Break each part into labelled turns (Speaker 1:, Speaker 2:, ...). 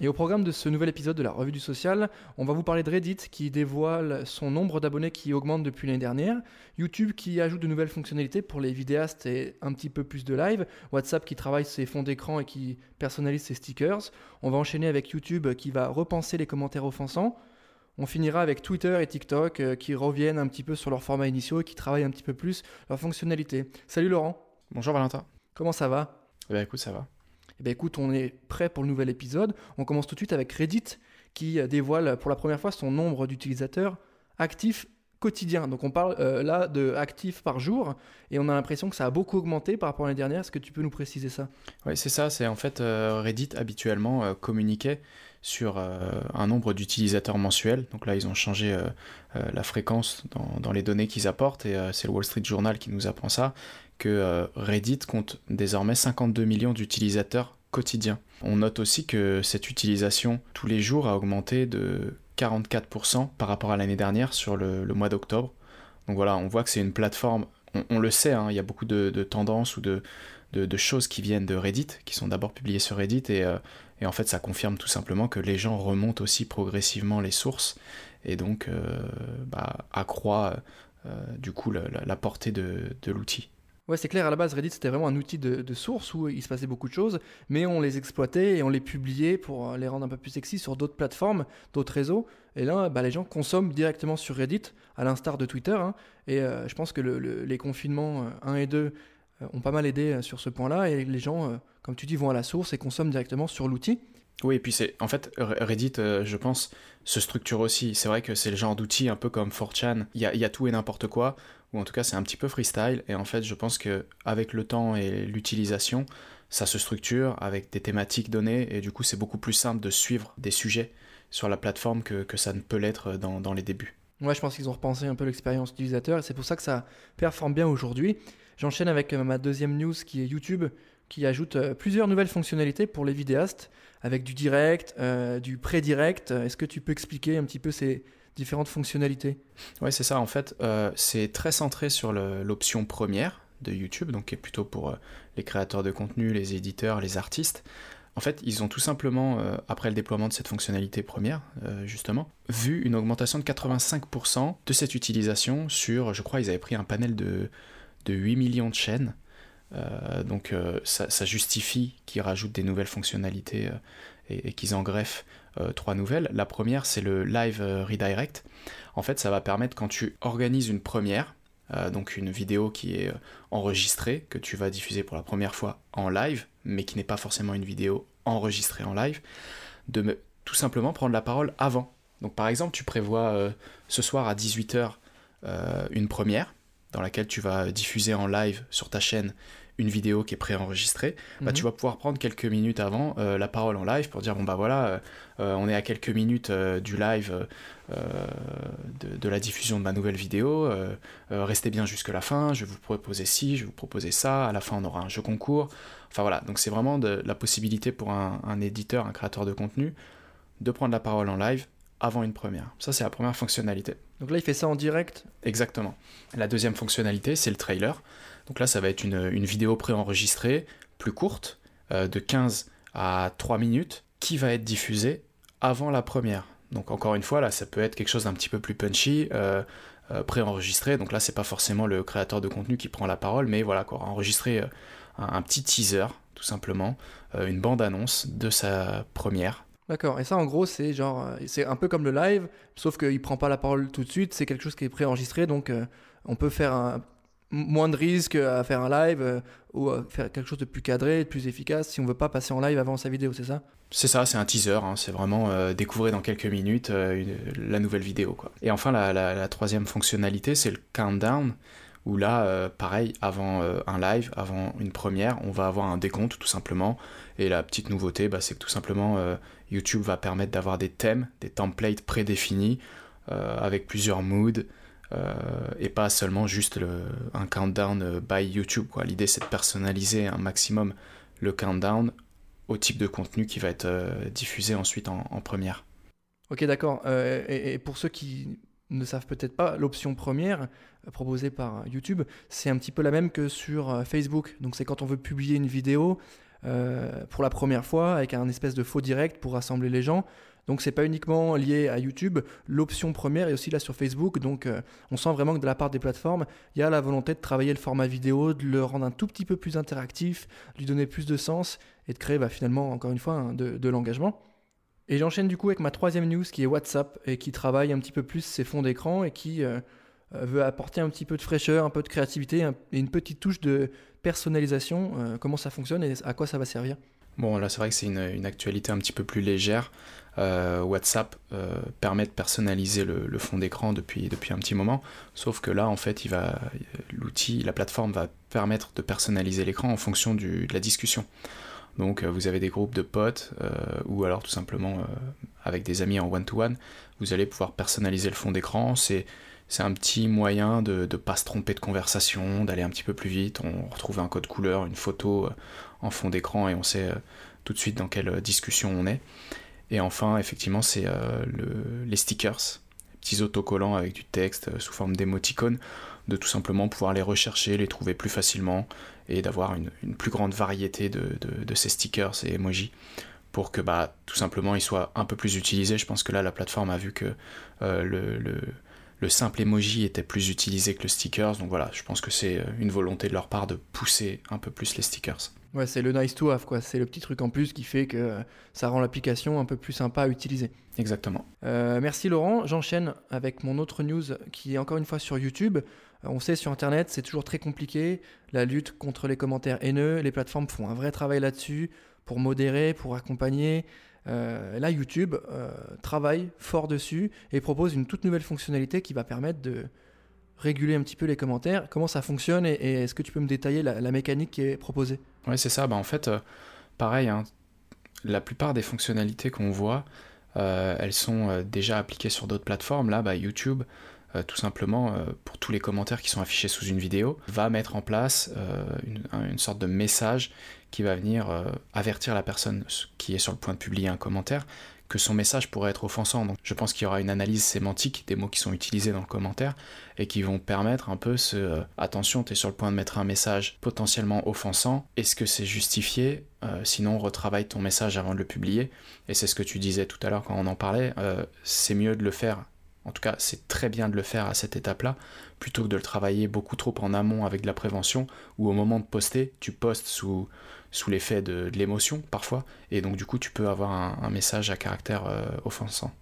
Speaker 1: et au programme de ce nouvel épisode de la Revue du Social, on va vous parler de Reddit qui dévoile son nombre d'abonnés qui augmente depuis l'année dernière, YouTube qui ajoute de nouvelles fonctionnalités pour les vidéastes et un petit peu plus de live, WhatsApp qui travaille ses fonds d'écran et qui personnalise ses stickers, on va enchaîner avec YouTube qui va repenser les commentaires offensants, on finira avec Twitter et TikTok euh, qui reviennent un petit peu sur leurs formats initiaux et qui travaillent un petit peu plus leurs fonctionnalités. Salut Laurent.
Speaker 2: Bonjour Valentin.
Speaker 1: Comment ça va?
Speaker 2: Eh bien écoute, ça va.
Speaker 1: Eh bien écoute, on est prêt pour le nouvel épisode. On commence tout de suite avec Reddit qui dévoile pour la première fois son nombre d'utilisateurs actifs quotidiens. Donc on parle euh, là de actifs par jour et on a l'impression que ça a beaucoup augmenté par rapport à l'année dernière. Est-ce que tu peux nous préciser ça?
Speaker 2: Oui, c'est ça. C'est en fait euh, Reddit habituellement euh, communiquait sur un nombre d'utilisateurs mensuels. Donc là, ils ont changé la fréquence dans, les données qu'ils apportent et c'est le Wall Street Journal qui nous apprend ça que euh, Reddit compte désormais 52 millions d'utilisateurs On note aussi que cette utilisation tous les jours a augmenté de 44% par rapport à l'année dernière sur le, mois d'octobre. Donc voilà, on voit que c'est une plateforme, on, le sait, hein, il y a beaucoup de, tendances ou de, choses qui viennent de Reddit, qui sont d'abord publiées sur Reddit, et, euh, en fait ça confirme tout simplement que les gens remontent aussi progressivement les sources, et donc euh, bah, accroît du coup la, portée de l'outil.
Speaker 1: Ouais, c'est clair, à la base, Reddit, c'était vraiment un outil de, source où il se passait beaucoup de choses, mais on les exploitait et on les publiait pour les rendre un peu plus sexy sur d'autres plateformes, d'autres réseaux. Et là, bah, les gens consomment directement sur Reddit, à l'instar de Twitter. Hein. et euh, je pense que les confinements 1 euh, et 2 euh, ont pas mal aidé sur ce point-là. Et les gens, comme tu dis, vont à la source et consomment directement sur l'outil.
Speaker 2: Oui, et puis c'est en fait Reddit, je pense, se structure aussi. C'est vrai que c'est le genre d'outil un peu comme 4chan. Il y a, y a, tout et n'importe quoi ou en tout cas c'est un petit peu freestyle, et en fait je pense que avec le temps et l'utilisation, ça se structure avec des thématiques données, et du coup c'est beaucoup plus simple de suivre des sujets sur la plateforme que, que ça ne peut l'être dans, dans les débuts.
Speaker 1: Ouais, je pense qu'ils ont repensé un peu l'expérience utilisateur, et c'est pour ça que ça performe bien aujourd'hui. J'enchaîne avec euh, ma deuxième news qui est YouTube, qui ajoute euh, plusieurs nouvelles fonctionnalités pour les vidéastes, avec du direct, euh, du pré-direct. Est-ce que tu peux expliquer un petit peu ces, différentes fonctionnalités?
Speaker 2: Oui, c'est ça. En fait, euh, c'est très centré sur l'option première de YouTube, donc qui est plutôt pour les créateurs de contenu, les éditeurs, les artistes. En fait, ils ont tout simplement, après le déploiement de cette fonctionnalité première, justement, vu une augmentation de 85% de cette utilisation sur, je crois, ils avaient pris un panel de, de 8 millions de chaînes. Donc ça, ça, justifie qu'ils rajoutent des nouvelles fonctionnalités et, qu'ils en greffent euh, trois nouvelles. La première, c'est le live euh, redirect. En fait, ça va permettre quand tu organises une première, euh, donc une vidéo qui est enregistrée, que tu vas diffuser pour la première fois en live, mais qui n'est pas forcément une vidéo enregistrée en live, de tout simplement prendre la parole avant. Donc par exemple, tu prévois ce soir à 18h une première, dans laquelle tu vas diffuser en live sur ta chaîne une vidéo qui est préenregistrée, bah, tu mhm. vas pouvoir prendre quelques minutes avant euh, la parole en live pour dire bon bah voilà, euh, euh, on est à quelques minutes du live de, la diffusion de ma nouvelle vidéo, restez bien jusque la fin, je vais vous proposer ci, je vais vous proposer ça, à la fin on aura un jeu concours. Enfin voilà, donc c'est vraiment de, la possibilité pour un, un éditeur, un créateur de contenu, de prendre la parole en live avant une première. Ça, c'est la première fonctionnalité.
Speaker 1: Donc là, il fait ça en direct
Speaker 2: Exactement. La deuxième fonctionnalité, c'est le trailer. Donc là, ça va être une, vidéo préenregistrée, plus courte, euh, de 15 à 3 minutes, qui va être diffusée avant la première. Donc encore une fois, là, ça peut être quelque chose d'un petit peu plus punchy, euh, euh, préenregistré. Donc là, c'est pas forcément le créateur de contenu qui prend la parole, mais voilà, quoi, enregistrer un, petit teaser, tout simplement, une bande-annonce de sa première
Speaker 1: D'accord. Et ça, en gros, c'est genre, euh, c'est un peu comme le live, sauf qu'il prend pas la parole tout de suite. C'est quelque chose qui est préenregistré, donc euh, on peut faire un, moins de risques à faire un live euh, ou faire quelque chose de plus cadré, de plus efficace si on veut pas passer en live avant sa vidéo, c'est ça?
Speaker 2: C'est ça, c'est un teaser. Hein, c'est vraiment découvrir dans quelques minutes la nouvelle vidéo, quoi. Et enfin, la, troisième fonctionnalité, c'est le countdown où là, euh, pareil, avant euh, un live, avant une première, on va avoir un décompte tout simplement. Et la petite nouveauté, bah, c'est que tout simplement, euh, YouTube va permettre d'avoir des thèmes, des templates prédéfinis, avec plusieurs moods, et pas seulement juste un countdown by YouTube. L'idée c'est de personnaliser un maximum le countdown au type de contenu qui va être diffusé ensuite en, première.
Speaker 1: Ok, d'accord. et, pour ceux qui ne savent peut-être pas, l'option première proposée par YouTube, c'est un petit peu la même que sur Facebook. Donc c'est quand on veut publier une vidéo, euh, pour la première fois avec un espèce de faux direct pour rassembler les gens. Donc c'est pas uniquement lié à YouTube, l'option première est aussi là sur Facebook. Donc euh, on sent vraiment que de la part des plateformes, il y a la volonté de travailler le format vidéo, de le rendre un tout petit peu plus interactif, lui donner plus de sens et de créer bah, finalement encore une fois hein, de, l'engagement. Et j'enchaîne du coup avec ma troisième news qui est WhatsApp et qui travaille un petit peu plus ses fonds d'écran et qui euh, veut apporter un petit peu de fraîcheur, un peu de créativité et une petite touche de personnalisation, euh, comment ça fonctionne et à quoi ça va servir?
Speaker 2: Bon, là, c'est vrai que c'est une, actualité un petit peu plus légère. Euh, WhatsApp euh, permet de personnaliser le, fond d'écran depuis, depuis un petit moment, sauf que là, en fait, l'outil, la plateforme va permettre de personnaliser l'écran en fonction de la discussion. Donc, vous avez des groupes de potes, ou alors tout simplement avec des amis en one-to-one, vous allez pouvoir personnaliser le fond d'écran. C'est un petit moyen de ne pas se tromper de conversation, d'aller un petit peu plus vite. On retrouve un code couleur, une photo euh, en fond d'écran et on sait euh, tout de suite dans quelle euh, discussion on est. Et enfin, effectivement, c'est les stickers, les petits autocollants avec du texte sous forme d'émoticônes, de tout simplement pouvoir les rechercher, les trouver plus facilement et d'avoir une, plus grande variété de, ces stickers et emojis pour que bah, tout simplement ils soient un peu plus utilisés. Je pense que là, la plateforme a vu que le le simple emoji était plus utilisé que le stickers. Donc voilà, je pense que c'est euh, une volonté de leur part de pousser un peu plus les stickers.
Speaker 1: Ouais, c'est le nice to have, quoi. C'est le petit truc en plus qui fait que euh, ça rend l'application un peu plus sympa à utiliser.
Speaker 2: Exactement.
Speaker 1: Euh, merci Laurent. J'enchaîne avec mon autre news qui est encore une fois sur YouTube. On sait sur Internet, c'est toujours très compliqué. La lutte contre les commentaires haineux, les plateformes font un vrai travail là-dessus pour modérer, pour accompagner. Euh, là, YouTube euh, travaille fort dessus et propose une toute nouvelle fonctionnalité qui va permettre de réguler un petit peu les commentaires. Comment ça fonctionne et, est-ce que tu peux me détailler la, mécanique qui est proposée?
Speaker 2: Oui, c'est ça. Bah, en fait, euh, pareil, hein, la plupart des fonctionnalités qu'on voit, elles sont déjà appliquées sur d'autres plateformes. Là, bah, YouTube, tout simplement, pour tous les commentaires qui sont affichés sous une vidéo, va mettre en place une, une, sorte de message qui va venir euh, avertir la personne qui est sur le point de publier un commentaire que son message pourrait être offensant. Donc je pense qu'il y aura une analyse sémantique des mots qui sont utilisés dans le commentaire et qui vont permettre un peu ce euh, attention, tu es sur le point de mettre un message potentiellement offensant, est-ce que c'est justifié? Euh, Sinon retravaille ton message avant de le publier. Et c'est ce que tu disais tout à l'heure quand on en parlait, c'est mieux de le faire en tout cas, c'est très bien de le faire à cette étape-là, plutôt que de le travailler beaucoup trop en amont avec de la prévention, où au moment de poster, tu postes sous, l'effet de, l'émotion parfois, et donc du coup, tu peux avoir un, message à caractère euh, offensant.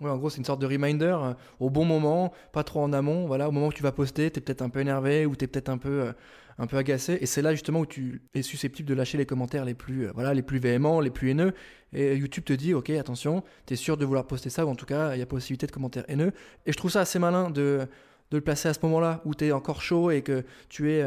Speaker 1: Ouais, en gros, c'est une sorte de reminder euh, au bon moment, pas trop en amont. Voilà, au moment où tu vas poster, tu es peut-être un peu énervé ou tu es peut-être un peu, euh, un peu agacé. Et c'est là justement où tu es susceptible de lâcher les commentaires les plus, voilà, les plus véhéments, les plus haineux. Et YouTube te dit, ok, attention, tu es sûr de vouloir poster ça, ou en tout cas, il y a possibilité de commentaires haineux. Et je trouve ça assez malin de, de le placer à ce moment-là où tu es encore chaud et que tu es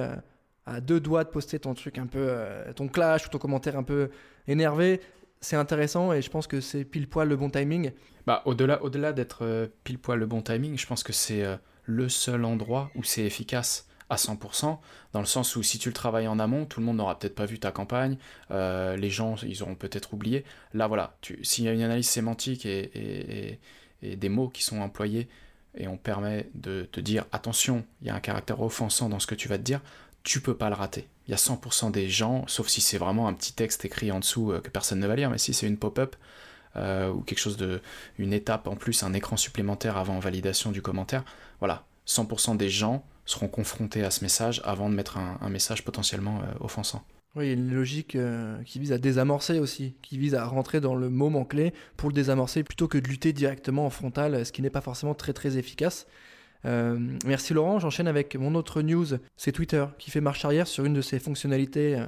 Speaker 1: à deux doigts de poster ton truc un peu, ton clash ou ton commentaire un peu énervé c'est intéressant et je pense que c'est pile poil le bon timing.
Speaker 2: Bah, au-delà, au-delà d'être euh, pile poil le bon timing, je pense que c'est euh, le seul endroit où c'est efficace à 100%, dans le sens où si tu le travailles en amont, tout le monde n'aura peut-être pas vu ta campagne, euh, les gens, ils auront peut-être oublié. Là, voilà, s'il y a une analyse sémantique et, et, des mots qui sont employés, et on permet de te dire, attention, il y a un caractère offensant dans ce que tu vas te dire, tu peux pas le rater. Il y a 100% des gens, sauf si c'est vraiment un petit texte écrit en dessous euh, que personne ne va lire, mais si c'est une pop-up euh, ou quelque chose de. une étape en plus, un écran supplémentaire avant validation du commentaire, voilà, 100% des gens seront confrontés à ce message avant de mettre un, message potentiellement euh, offensant.
Speaker 1: Oui, il y a une logique qui vise à désamorcer aussi, qui vise à rentrer dans le moment clé pour le désamorcer plutôt que de lutter directement en frontal, ce qui n'est pas forcément très très efficace. Euh, merci Laurent, j'enchaîne avec mon autre news, c'est Twitter qui fait marche arrière sur une de ses fonctionnalités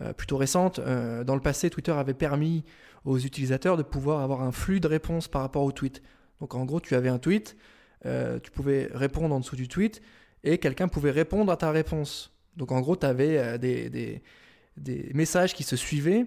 Speaker 1: euh, plutôt récentes. Euh, dans le passé, Twitter avait permis aux utilisateurs de pouvoir avoir un flux de réponses par rapport au tweet. Donc en gros, tu avais un tweet, tu pouvais répondre en dessous du tweet et quelqu'un pouvait répondre à ta réponse. Donc en gros, tu avais des, des, des, messages qui se suivaient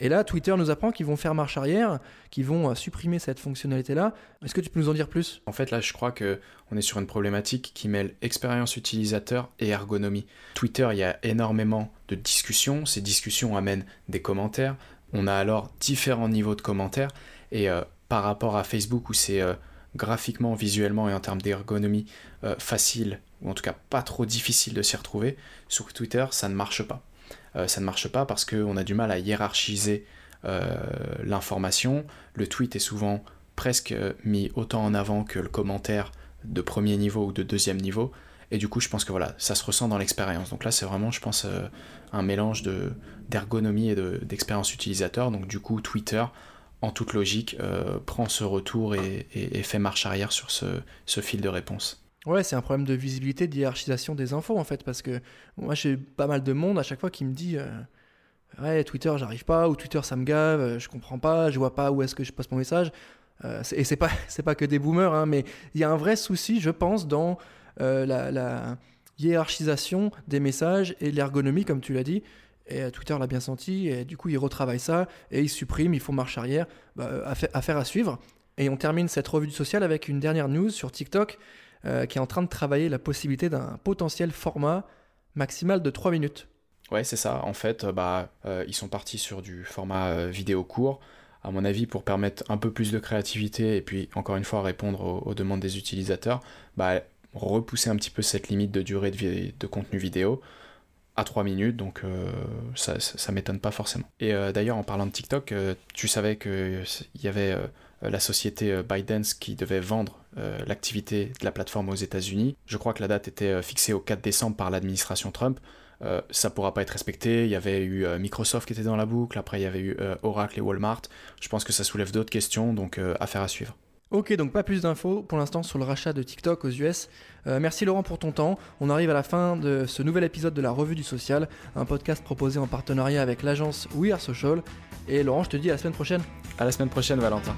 Speaker 1: Et là, Twitter nous apprend qu'ils vont faire marche arrière, qu'ils vont euh, supprimer cette fonctionnalité-là. Est-ce que tu peux nous en dire plus?
Speaker 2: En fait, là, je crois que on est sur une problématique qui mêle expérience utilisateur et ergonomie. Twitter, il y a énormément de discussions. Ces discussions amènent des commentaires. On a alors différents niveaux de commentaires. Et euh, par rapport à Facebook, où c'est euh, graphiquement, visuellement et en termes d'ergonomie facile, ou en tout cas pas trop difficile de s'y retrouver, sur Twitter, ça ne marche pas. Euh, ça ne marche pas parce qu'on a du mal à hiérarchiser euh, l'information. Le tweet est souvent presque mis autant en avant que le commentaire de premier niveau ou de deuxième niveau. Et du coup, je pense que voilà, ça se ressent dans l'expérience. Donc là, c'est vraiment, je pense, euh, un mélange d'ergonomie et d'expérience utilisateur. Donc du coup, Twitter, en toute logique, prend ce retour et, fait marche arrière sur ce fil de réponse.
Speaker 1: Ouais, c'est un problème de visibilité, d'hierarchisation des infos en fait, parce que moi j'ai pas mal de monde à chaque fois qui me dit euh, Ouais, Twitter j'arrive pas, ou Twitter ça me gave, euh, je comprends pas, je vois pas où est-ce que je passe mon message. Euh, et c'est pas, pas que des boomers, hein, mais il y a un vrai souci, je pense, dans la, hiérarchisation des messages et l'ergonomie, comme tu l'as dit. Et Twitter l'a bien senti, et du coup, il retravaille ça, et il supprime, il faut marche arrière. Bah, affaire à suivre. Et on termine cette revue du social avec une dernière news sur TikTok. Euh, qui est en train de travailler la possibilité d'un potentiel format maximal de 3 minutes.
Speaker 2: Ouais, c'est ça. En fait, euh, bah, euh, ils sont partis sur du format vidéo court, à mon avis, pour permettre un peu plus de créativité et puis, encore une fois, répondre aux, demandes des utilisateurs, bah, repousser un petit peu cette limite de durée de, de contenu vidéo à 3 minutes, donc ça, ça, m'étonne pas forcément. Et d'ailleurs, en parlant de TikTok, tu savais qu'il y avait la société ByteDance qui devait vendre euh, l'activité de la plateforme aux États-Unis. Je crois que la date était euh, fixée au 4 décembre par l'administration Trump. Euh, ça pourra pas être respecté. Il y avait eu Microsoft qui était dans la boucle, après il y avait eu Oracle et Walmart. Je pense que ça soulève d'autres questions, donc affaire à suivre.
Speaker 1: Ok, donc pas plus d'infos pour l'instant sur le rachat de TikTok aux US. merci Laurent pour ton temps. On arrive à la fin de ce nouvel épisode de la Revue du Social, un podcast proposé en partenariat avec l'agence We Are Social. Et Laurent, je te dis à la semaine prochaine.
Speaker 2: À la semaine prochaine, Valentin.